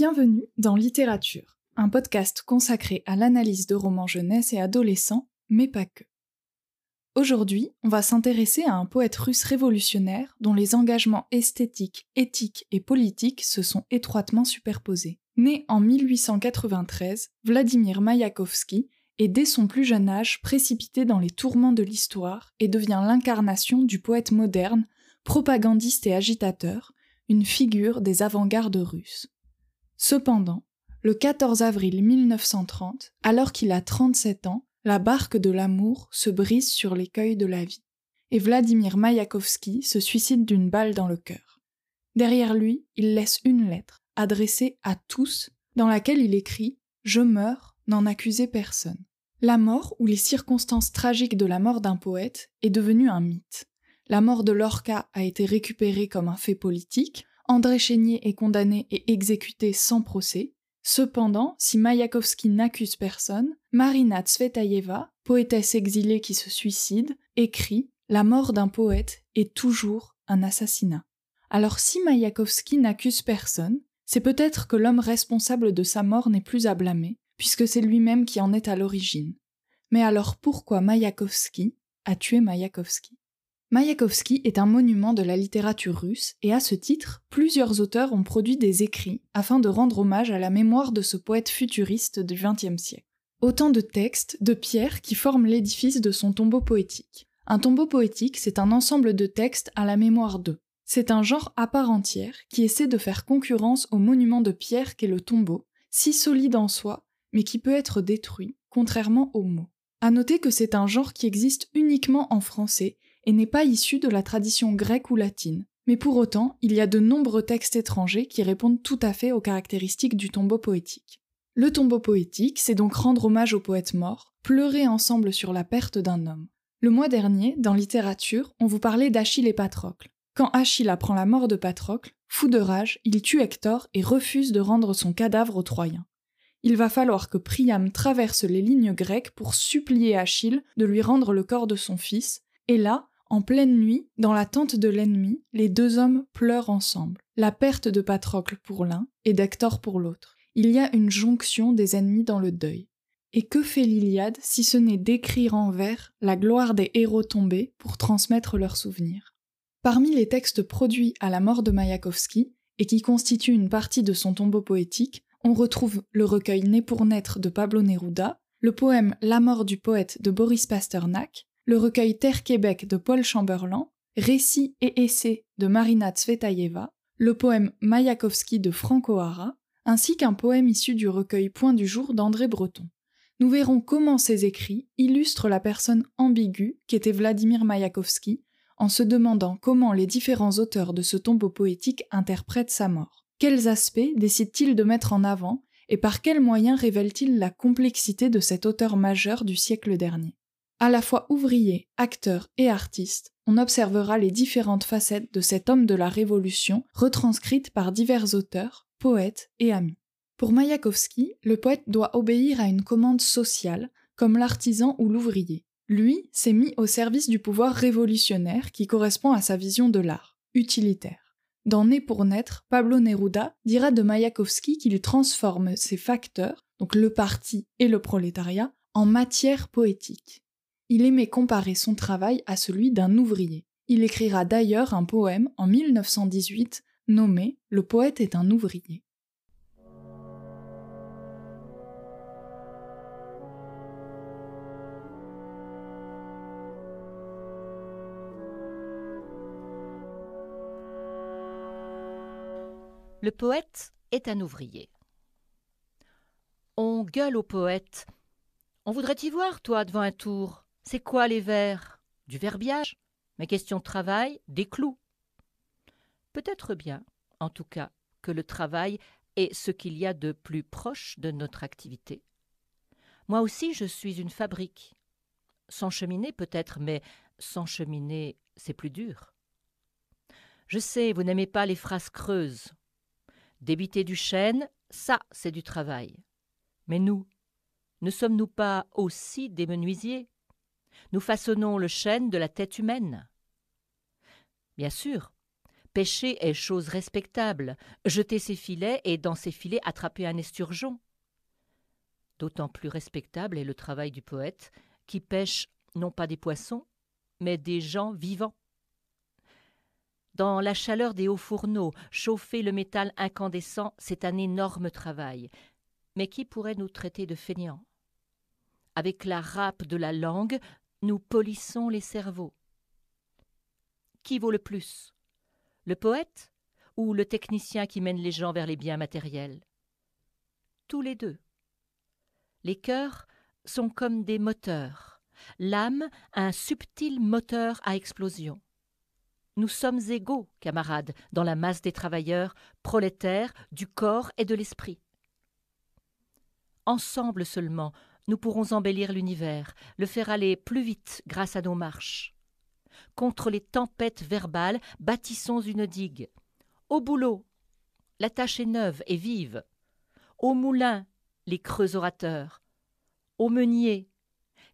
Bienvenue dans Littérature, un podcast consacré à l'analyse de romans jeunesse et adolescents, mais pas que. Aujourd'hui, on va s'intéresser à un poète russe révolutionnaire dont les engagements esthétiques, éthiques et politiques se sont étroitement superposés. Né en 1893, Vladimir Mayakovsky est dès son plus jeune âge précipité dans les tourments de l'histoire et devient l'incarnation du poète moderne, propagandiste et agitateur, une figure des avant-gardes russes. Cependant, le 14 avril 1930, alors qu'il a 37 ans, la barque de l'amour se brise sur l'écueil de la vie, et Vladimir Mayakovsky se suicide d'une balle dans le cœur. Derrière lui, il laisse une lettre, adressée à tous, dans laquelle il écrit Je meurs, n'en accusez personne. La mort ou les circonstances tragiques de la mort d'un poète est devenue un mythe. La mort de Lorca a été récupérée comme un fait politique, André Chénier est condamné et exécuté sans procès, Cependant, si Mayakovsky n'accuse personne, Marina Tsvetaeva, poétesse exilée qui se suicide, écrit La mort d'un poète est toujours un assassinat. Alors si Mayakovsky n'accuse personne, c'est peut-être que l'homme responsable de sa mort n'est plus à blâmer, puisque c'est lui-même qui en est à l'origine. Mais alors pourquoi Mayakovsky a tué Mayakovsky? Mayakovsky est un monument de la littérature russe et à ce titre, plusieurs auteurs ont produit des écrits afin de rendre hommage à la mémoire de ce poète futuriste du XXe siècle. Autant de textes, de pierres qui forment l'édifice de son tombeau poétique. Un tombeau poétique, c'est un ensemble de textes à la mémoire d'eux. C'est un genre à part entière qui essaie de faire concurrence au monument de pierre qu'est le tombeau, si solide en soi, mais qui peut être détruit, contrairement aux mots. À noter que c'est un genre qui existe uniquement en français et n'est pas issu de la tradition grecque ou latine. Mais pour autant, il y a de nombreux textes étrangers qui répondent tout à fait aux caractéristiques du tombeau poétique. Le tombeau poétique, c'est donc rendre hommage au poète mort, pleurer ensemble sur la perte d'un homme. Le mois dernier, dans littérature, on vous parlait d'Achille et Patrocle. Quand Achille apprend la mort de Patrocle, fou de rage, il tue Hector et refuse de rendre son cadavre aux Troyens. Il va falloir que Priam traverse les lignes grecques pour supplier Achille de lui rendre le corps de son fils, et là, en pleine nuit, dans la tente de l'ennemi, les deux hommes pleurent ensemble. La perte de Patrocle pour l'un et d'Hector pour l'autre. Il y a une jonction des ennemis dans le deuil. Et que fait l'Iliade si ce n'est d'écrire en vers la gloire des héros tombés pour transmettre leurs souvenirs? Parmi les textes produits à la mort de Mayakovsky, et qui constituent une partie de son tombeau poétique, on retrouve le recueil Né pour naître de Pablo Neruda, le poème La mort du poète de Boris Pasternak, le recueil Terre-Québec de Paul Chamberlain, Récits et essais de Marina Tsvetaeva, le poème Mayakovsky de Frank O'Hara, ainsi qu'un poème issu du recueil Point du jour d'André Breton. Nous verrons comment ces écrits illustrent la personne ambiguë qu'était Vladimir Mayakovsky, en se demandant comment les différents auteurs de ce tombeau poétique interprètent sa mort. Quels aspects décide-t-il de mettre en avant et par quels moyens révèle-t-il la complexité de cet auteur majeur du siècle dernier? À la fois ouvrier, acteur et artiste, on observera les différentes facettes de cet homme de la Révolution retranscrites par divers auteurs, poètes et amis. Pour Mayakovsky, le poète doit obéir à une commande sociale, comme l'artisan ou l'ouvrier. Lui s'est mis au service du pouvoir révolutionnaire qui correspond à sa vision de l'art, utilitaire. Dans Né pour naître, Pablo Neruda dira de Mayakovsky qu'il transforme ses facteurs, donc le parti et le prolétariat, en matière poétique il aimait comparer son travail à celui d'un ouvrier. Il écrira d'ailleurs un poème en 1918 nommé Le poète est un ouvrier. Le poète est un ouvrier. On gueule au poète. On voudrait y voir, toi, devant un tour. C'est quoi les vers? Du verbiage? Mais question de travail, des clous? Peut-être bien, en tout cas, que le travail est ce qu'il y a de plus proche de notre activité. Moi aussi, je suis une fabrique. Sans cheminée peut-être, mais sans cheminée, c'est plus dur. Je sais, vous n'aimez pas les phrases creuses. Débiter du chêne, ça, c'est du travail. Mais nous, ne sommes-nous pas aussi des menuisiers? Nous façonnons le chêne de la tête humaine. Bien sûr, Pêcher est chose respectable. Jeter ses filets et dans ses filets attraper un esturgeon. D'autant plus respectable est le travail du poète, qui pêche non pas des poissons, mais des gens vivants. Dans la chaleur des hauts fourneaux, chauffer le métal incandescent, c'est un énorme travail. Mais qui pourrait nous traiter de feignants Avec la râpe de la langue, nous polissons les cerveaux. Qui vaut le plus? Le poète ou le technicien qui mène les gens vers les biens matériels? Tous les deux. Les cœurs sont comme des moteurs, l'âme un subtil moteur à explosion. Nous sommes égaux, camarades, dans la masse des travailleurs, prolétaires du corps et de l'esprit. Ensemble seulement, nous pourrons embellir l'univers, le faire aller plus vite grâce à nos marches. Contre les tempêtes verbales, bâtissons une digue. Au boulot, la tâche est neuve et vive. Au moulin, les creux orateurs. Au meunier,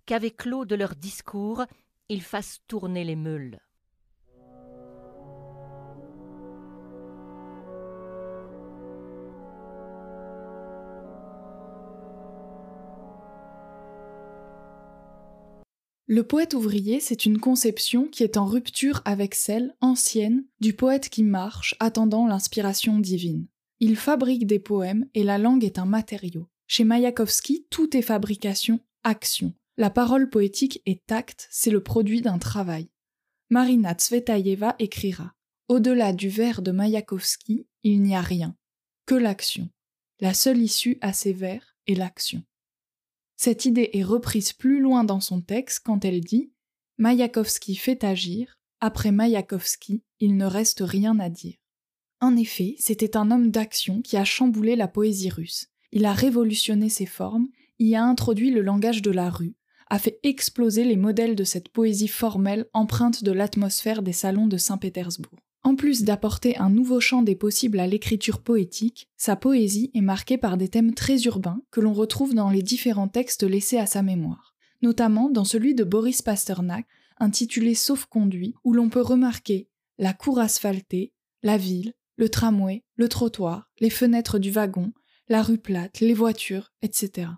qu'avec l'eau de leur discours, ils fassent tourner les meules. Le poète ouvrier, c'est une conception qui est en rupture avec celle, ancienne, du poète qui marche, attendant l'inspiration divine. Il fabrique des poèmes et la langue est un matériau. Chez Mayakovsky, tout est fabrication, action. La parole poétique est acte, c'est le produit d'un travail. Marina Tsvetaeva écrira Au-delà du vers de Mayakovsky, il n'y a rien, que l'action. La seule issue à ces vers est l'action. Cette idée est reprise plus loin dans son texte quand elle dit Mayakovsky fait agir, après Mayakovsky, il ne reste rien à dire. En effet, c'était un homme d'action qui a chamboulé la poésie russe. Il a révolutionné ses formes, y a introduit le langage de la rue, a fait exploser les modèles de cette poésie formelle empreinte de l'atmosphère des salons de Saint-Pétersbourg. En plus d'apporter un nouveau champ des possibles à l'écriture poétique, sa poésie est marquée par des thèmes très urbains que l'on retrouve dans les différents textes laissés à sa mémoire, notamment dans celui de Boris Pasternak, intitulé Sauf-conduit, où l'on peut remarquer la cour asphaltée, la ville, le tramway, le trottoir, les fenêtres du wagon, la rue plate, les voitures, etc.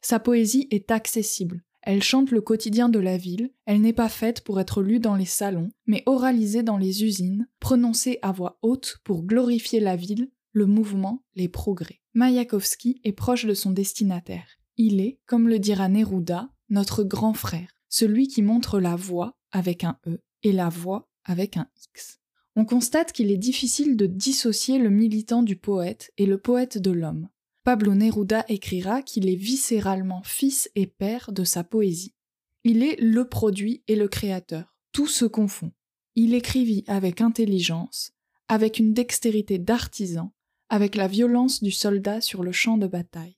Sa poésie est accessible, elle chante le quotidien de la ville, elle n'est pas faite pour être lue dans les salons, mais oralisée dans les usines, prononcée à voix haute pour glorifier la ville, le mouvement, les progrès. Mayakovsky est proche de son destinataire. Il est, comme le dira Neruda, notre grand frère, celui qui montre la voie avec un E et la voix avec un X. On constate qu'il est difficile de dissocier le militant du poète et le poète de l'homme. Pablo Neruda écrira qu'il est viscéralement fils et père de sa poésie. Il est le produit et le créateur, tout se confond. Il écrivit avec intelligence, avec une dextérité d'artisan, avec la violence du soldat sur le champ de bataille.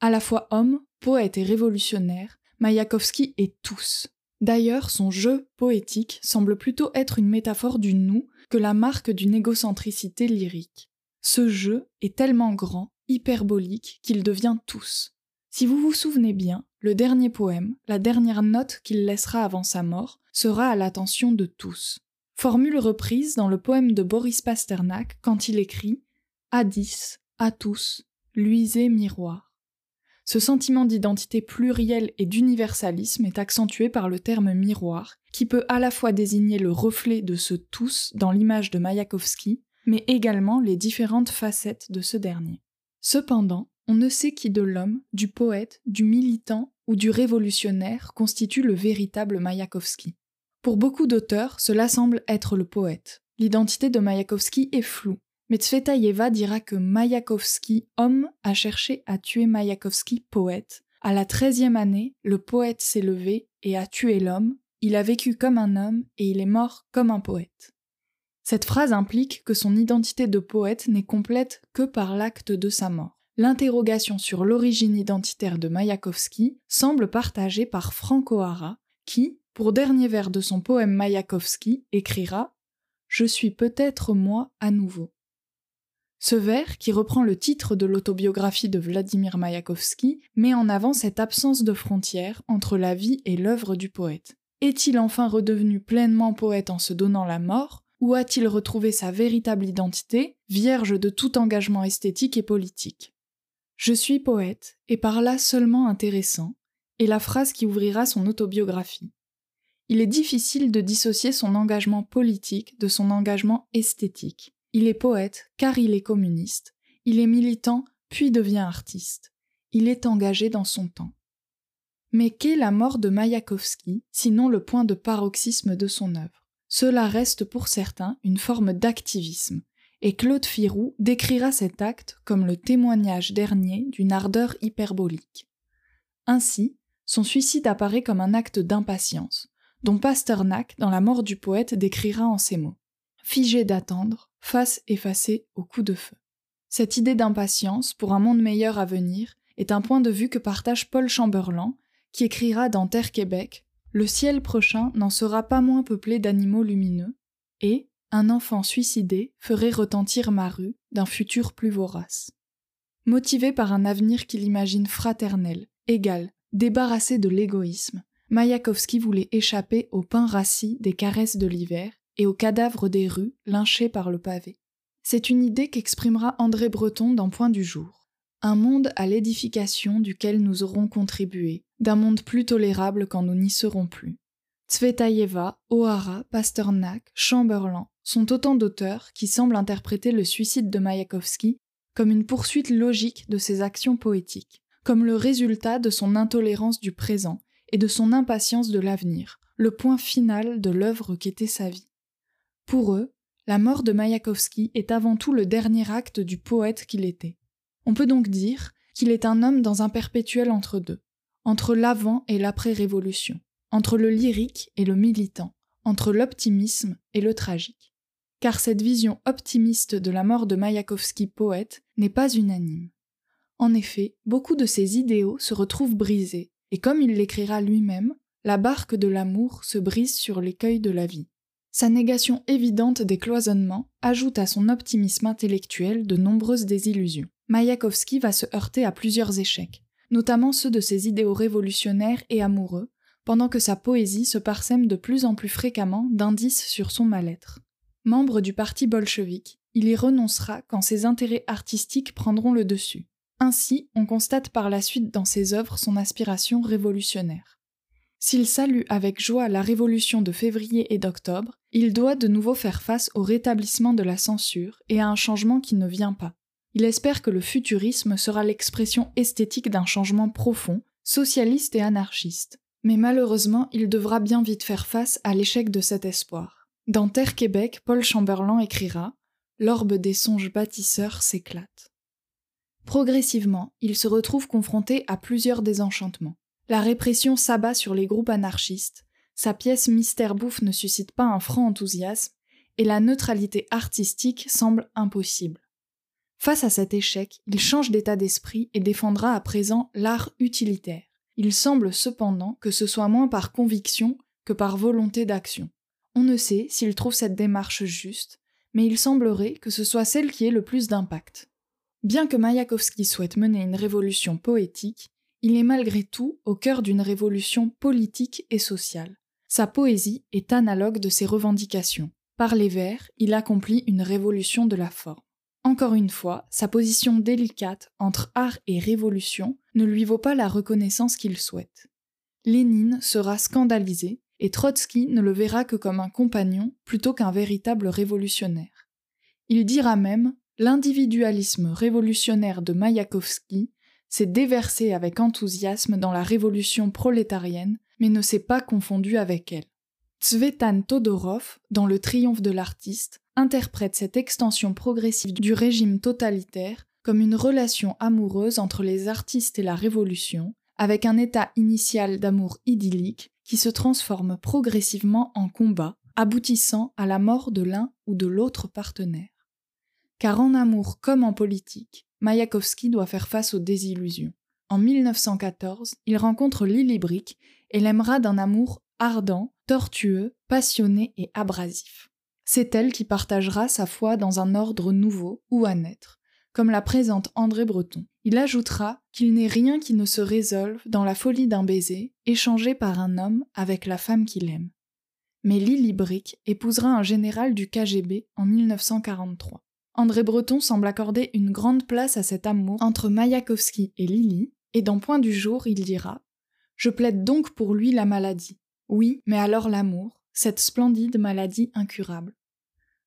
À la fois homme, poète et révolutionnaire, Mayakovsky est tous. D'ailleurs, son jeu poétique semble plutôt être une métaphore du nous que la marque d'une égocentricité lyrique. Ce jeu est tellement grand hyperbolique qu'il devient tous. Si vous vous souvenez bien, le dernier poème, la dernière note qu'il laissera avant sa mort, sera à l'attention de tous. Formule reprise dans le poème de Boris Pasternak quand il écrit À dix, à tous, luisez miroir. Ce sentiment d'identité plurielle et d'universalisme est accentué par le terme miroir, qui peut à la fois désigner le reflet de ce tous dans l'image de Mayakovsky, mais également les différentes facettes de ce dernier. Cependant, on ne sait qui de l'homme, du poète, du militant ou du révolutionnaire constitue le véritable Mayakovsky. Pour beaucoup d'auteurs, cela semble être le poète. L'identité de Mayakovsky est floue, mais dira que Mayakovsky, homme, a cherché à tuer Mayakovsky, poète. À la treizième année, le poète s'est levé et a tué l'homme, il a vécu comme un homme et il est mort comme un poète. Cette phrase implique que son identité de poète n'est complète que par l'acte de sa mort. L'interrogation sur l'origine identitaire de Mayakovsky semble partagée par Frank O'Hara, qui, pour dernier vers de son poème Mayakovsky, écrira Je suis peut-être moi à nouveau. Ce vers, qui reprend le titre de l'autobiographie de Vladimir Mayakovsky, met en avant cette absence de frontière entre la vie et l'œuvre du poète. Est-il enfin redevenu pleinement poète en se donnant la mort? Où a-t-il retrouvé sa véritable identité, vierge de tout engagement esthétique et politique? Je suis poète, et par là seulement intéressant, est la phrase qui ouvrira son autobiographie. Il est difficile de dissocier son engagement politique de son engagement esthétique. Il est poète car il est communiste. Il est militant puis devient artiste. Il est engagé dans son temps. Mais qu'est la mort de Mayakovsky, sinon le point de paroxysme de son œuvre? Cela reste pour certains une forme d'activisme, et Claude Firou décrira cet acte comme le témoignage dernier d'une ardeur hyperbolique. Ainsi, son suicide apparaît comme un acte d'impatience, dont Pasternak, dans La mort du poète, décrira en ces mots Figé d'attendre, face effacée au coup de feu. Cette idée d'impatience pour un monde meilleur à venir est un point de vue que partage Paul Chamberlain, qui écrira dans Terre Québec Le ciel prochain n'en sera pas moins peuplé d'animaux lumineux, et un enfant suicidé ferait retentir ma rue d'un futur plus vorace. Motivé par un avenir qu'il imagine fraternel, égal, débarrassé de l'égoïsme, Mayakovsky voulait échapper au pain rassis des caresses de l'hiver et aux cadavres des rues lynchés par le pavé. C'est une idée qu'exprimera André Breton dans Point du jour. Un monde à l'édification duquel nous aurons contribué, d'un monde plus tolérable quand nous n'y serons plus. Tsvetaeva, O'Hara, Pasternak, Chamberlain sont autant d'auteurs qui semblent interpréter le suicide de Mayakovsky comme une poursuite logique de ses actions poétiques, comme le résultat de son intolérance du présent et de son impatience de l'avenir, le point final de l'œuvre qu'était sa vie. Pour eux, la mort de Mayakovsky est avant tout le dernier acte du poète qu'il était. On peut donc dire qu'il est un homme dans un perpétuel entre-deux, entre l'avant et l'après-révolution, entre le lyrique et le militant, entre l'optimisme et le tragique. Car cette vision optimiste de la mort de Mayakovsky poète n'est pas unanime. En effet, beaucoup de ses idéaux se retrouvent brisés, et comme il l'écrira lui-même, la barque de l'amour se brise sur l'écueil de la vie. Sa négation évidente des cloisonnements ajoute à son optimisme intellectuel de nombreuses désillusions. Mayakovsky va se heurter à plusieurs échecs, notamment ceux de ses idéaux révolutionnaires et amoureux, pendant que sa poésie se parsème de plus en plus fréquemment d'indices sur son mal-être. Membre du parti bolchevique, il y renoncera quand ses intérêts artistiques prendront le dessus. Ainsi, on constate par la suite dans ses œuvres son aspiration révolutionnaire. S'il salue avec joie la révolution de février et d'octobre, il doit de nouveau faire face au rétablissement de la censure et à un changement qui ne vient pas. Il espère que le futurisme sera l'expression esthétique d'un changement profond, socialiste et anarchiste. Mais malheureusement, il devra bien vite faire face à l'échec de cet espoir. Dans Terre Québec, Paul Chamberlain écrira L'orbe des songes bâtisseurs s'éclate. Progressivement, il se retrouve confronté à plusieurs désenchantements. La répression s'abat sur les groupes anarchistes, sa pièce Mystère Bouffe ne suscite pas un franc enthousiasme, et la neutralité artistique semble impossible. Face à cet échec, il change d'état d'esprit et défendra à présent l'art utilitaire. Il semble cependant que ce soit moins par conviction que par volonté d'action. On ne sait s'il trouve cette démarche juste, mais il semblerait que ce soit celle qui ait le plus d'impact. Bien que Mayakovsky souhaite mener une révolution poétique, il est malgré tout au cœur d'une révolution politique et sociale. Sa poésie est analogue de ses revendications. Par les vers, il accomplit une révolution de la forme. Encore une fois, sa position délicate entre art et révolution ne lui vaut pas la reconnaissance qu'il souhaite. Lénine sera scandalisé et Trotsky ne le verra que comme un compagnon plutôt qu'un véritable révolutionnaire. Il dira même L'individualisme révolutionnaire de Mayakovsky s'est déversé avec enthousiasme dans la révolution prolétarienne, mais ne s'est pas confondu avec elle. Tsvetan Todorov, dans Le triomphe de l'artiste, interprète cette extension progressive du régime totalitaire comme une relation amoureuse entre les artistes et la révolution, avec un état initial d'amour idyllique qui se transforme progressivement en combat, aboutissant à la mort de l'un ou de l'autre partenaire. Car en amour comme en politique, Mayakovsky doit faire face aux désillusions. En 1914, il rencontre Lily Brick et l'aimera d'un amour ardent, tortueux, passionné et abrasif. C'est elle qui partagera sa foi dans un ordre nouveau ou à naître, comme la présente André Breton. Il ajoutera qu'il n'est rien qui ne se résolve dans la folie d'un baiser, échangé par un homme avec la femme qu'il aime. mais Lily Brick épousera un général du KGB en 1943. André Breton semble accorder une grande place à cet amour entre Mayakovsky et Lily, et dans Point du jour, il dira Je plaide donc pour lui la maladie. Oui, mais alors l'amour, cette splendide maladie incurable.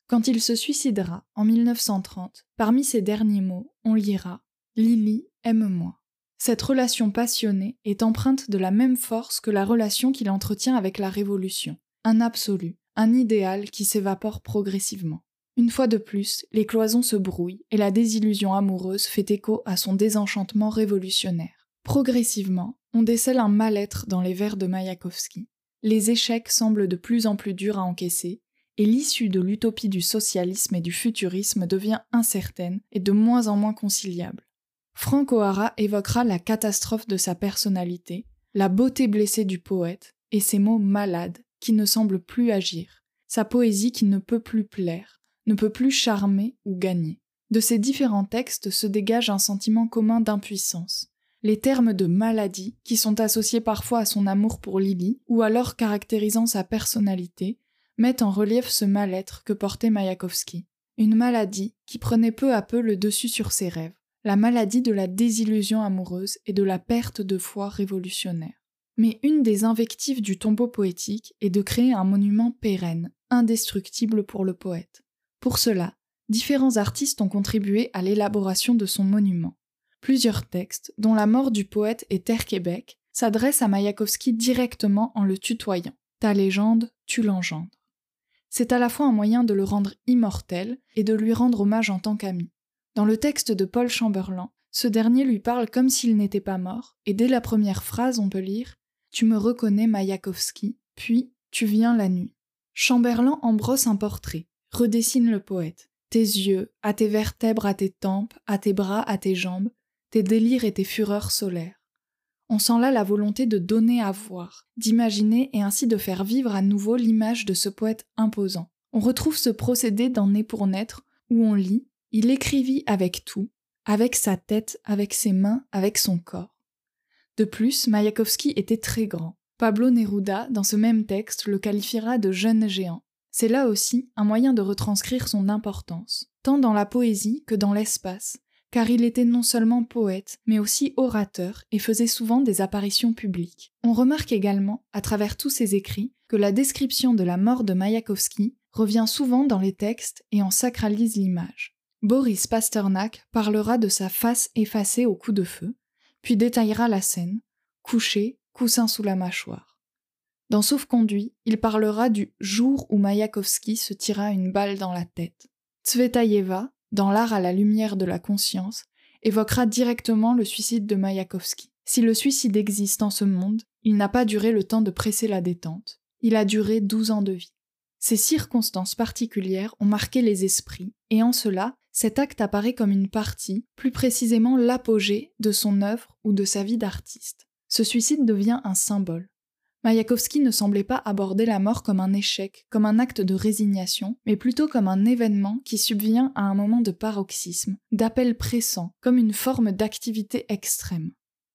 Quand il se suicidera, en 1930, parmi ses derniers mots, on lira Lily, aime-moi. Cette relation passionnée est empreinte de la même force que la relation qu'il entretient avec la Révolution, un absolu, un idéal qui s'évapore progressivement. Une fois de plus, les cloisons se brouillent et la désillusion amoureuse fait écho à son désenchantement révolutionnaire. Progressivement, on décèle un mal-être dans les vers de Mayakovsky. Les échecs semblent de plus en plus durs à encaisser, et l'issue de l'utopie du socialisme et du futurisme devient incertaine et de moins en moins conciliable. Frank O'Hara évoquera la catastrophe de sa personnalité, la beauté blessée du poète, et ses mots malades qui ne semblent plus agir, sa poésie qui ne peut plus plaire, ne peut plus charmer ou gagner. De ces différents textes se dégage un sentiment commun d'impuissance. Les termes de maladie, qui sont associés parfois à son amour pour Lily, ou alors caractérisant sa personnalité, mettent en relief ce mal-être que portait Mayakovsky. Une maladie qui prenait peu à peu le dessus sur ses rêves, la maladie de la désillusion amoureuse et de la perte de foi révolutionnaire. Mais une des invectives du tombeau poétique est de créer un monument pérenne, indestructible pour le poète. Pour cela, différents artistes ont contribué à l'élaboration de son monument. Plusieurs textes, dont La mort du poète et Terre Québec, s'adressent à Mayakovsky directement en le tutoyant. Ta légende, tu l'engendres. C'est à la fois un moyen de le rendre immortel et de lui rendre hommage en tant qu'ami. Dans le texte de Paul Chamberlain, ce dernier lui parle comme s'il n'était pas mort, et dès la première phrase on peut lire Tu me reconnais Mayakovsky, puis Tu viens la nuit. Chamberlain embrosse un portrait, redessine le poète. Tes yeux, à tes vertèbres, à tes tempes, à tes bras, à tes jambes, tes délires et tes fureurs solaires. On sent là la volonté de donner à voir, d'imaginer et ainsi de faire vivre à nouveau l'image de ce poète imposant. On retrouve ce procédé dans Né pour naître, où on lit Il écrivit avec tout, avec sa tête, avec ses mains, avec son corps. De plus, Mayakovsky était très grand. Pablo Neruda, dans ce même texte, le qualifiera de jeune géant. C'est là aussi un moyen de retranscrire son importance, tant dans la poésie que dans l'espace, car il était non seulement poète, mais aussi orateur et faisait souvent des apparitions publiques. On remarque également, à travers tous ses écrits, que la description de la mort de Mayakovsky revient souvent dans les textes et en sacralise l'image. Boris Pasternak parlera de sa face effacée au coup de feu, puis détaillera la scène, couché, coussin sous la mâchoire. Dans Sauf-conduit, il parlera du jour où Mayakovsky se tira une balle dans la tête. Tsvetaïeva, dans L'art à la lumière de la conscience, évoquera directement le suicide de Mayakovsky. Si le suicide existe en ce monde, il n'a pas duré le temps de presser la détente. Il a duré douze ans de vie. Ces circonstances particulières ont marqué les esprits, et en cela, cet acte apparaît comme une partie, plus précisément l'apogée de son œuvre ou de sa vie d'artiste. Ce suicide devient un symbole. Mayakovsky ne semblait pas aborder la mort comme un échec, comme un acte de résignation, mais plutôt comme un événement qui subvient à un moment de paroxysme, d'appel pressant, comme une forme d'activité extrême.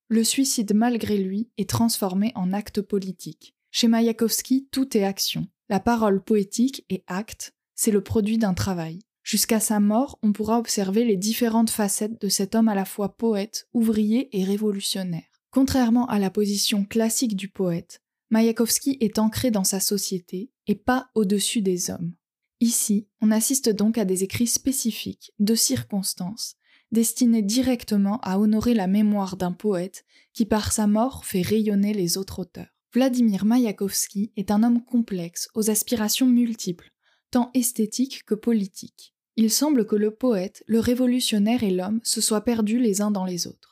Le suicide, malgré lui, est transformé en acte politique. Chez Mayakovsky, tout est action. La parole poétique est acte, c'est le produit d'un travail. Jusqu'à sa mort, on pourra observer les différentes facettes de cet homme à la fois poète, ouvrier et révolutionnaire. Contrairement à la position classique du poète, Mayakovsky est ancré dans sa société et pas au-dessus des hommes. Ici, on assiste donc à des écrits spécifiques, de circonstances, destinés directement à honorer la mémoire d'un poète qui par sa mort fait rayonner les autres auteurs. Vladimir Mayakovsky est un homme complexe, aux aspirations multiples, tant esthétiques que politiques. Il semble que le poète, le révolutionnaire et l'homme se soient perdus les uns dans les autres.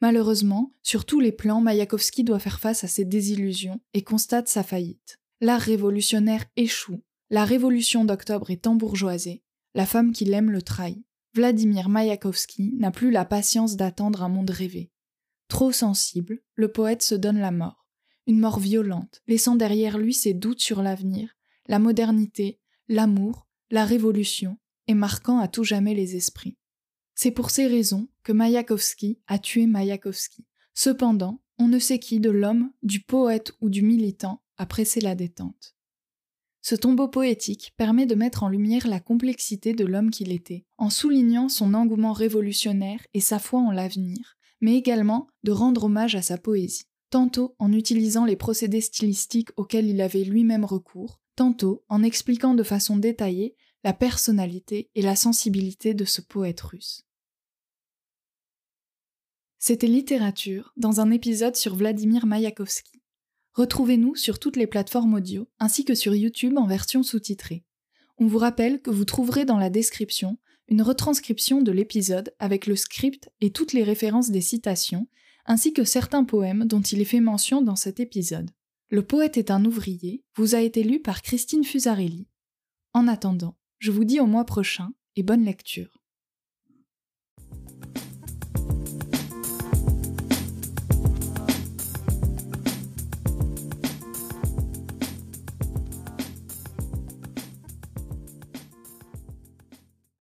Malheureusement, sur tous les plans, Mayakovsky doit faire face à ses désillusions et constate sa faillite. L'art révolutionnaire échoue, la révolution d'octobre est embourgeoisée, la femme qu'il aime le trahit. Vladimir Mayakovsky n'a plus la patience d'attendre un monde rêvé. Trop sensible, le poète se donne la mort, une mort violente, laissant derrière lui ses doutes sur l'avenir, la modernité, l'amour, la révolution, et marquant à tout jamais les esprits. C'est pour ces raisons que Mayakovsky a tué Mayakovsky. Cependant, on ne sait qui de l'homme, du poète ou du militant a pressé la détente. Ce tombeau poétique permet de mettre en lumière la complexité de l'homme qu'il était, en soulignant son engouement révolutionnaire et sa foi en l'avenir, mais également de rendre hommage à sa poésie, tantôt en utilisant les procédés stylistiques auxquels il avait lui-même recours, tantôt en expliquant de façon détaillée la personnalité et la sensibilité de ce poète russe. C'était Littérature dans un épisode sur Vladimir Mayakovsky. Retrouvez-nous sur toutes les plateformes audio ainsi que sur YouTube en version sous-titrée. On vous rappelle que vous trouverez dans la description une retranscription de l'épisode avec le script et toutes les références des citations, ainsi que certains poèmes dont il est fait mention dans cet épisode. Le poète est un ouvrier vous a été lu par Christine Fusarelli. En attendant, je vous dis au mois prochain et bonne lecture.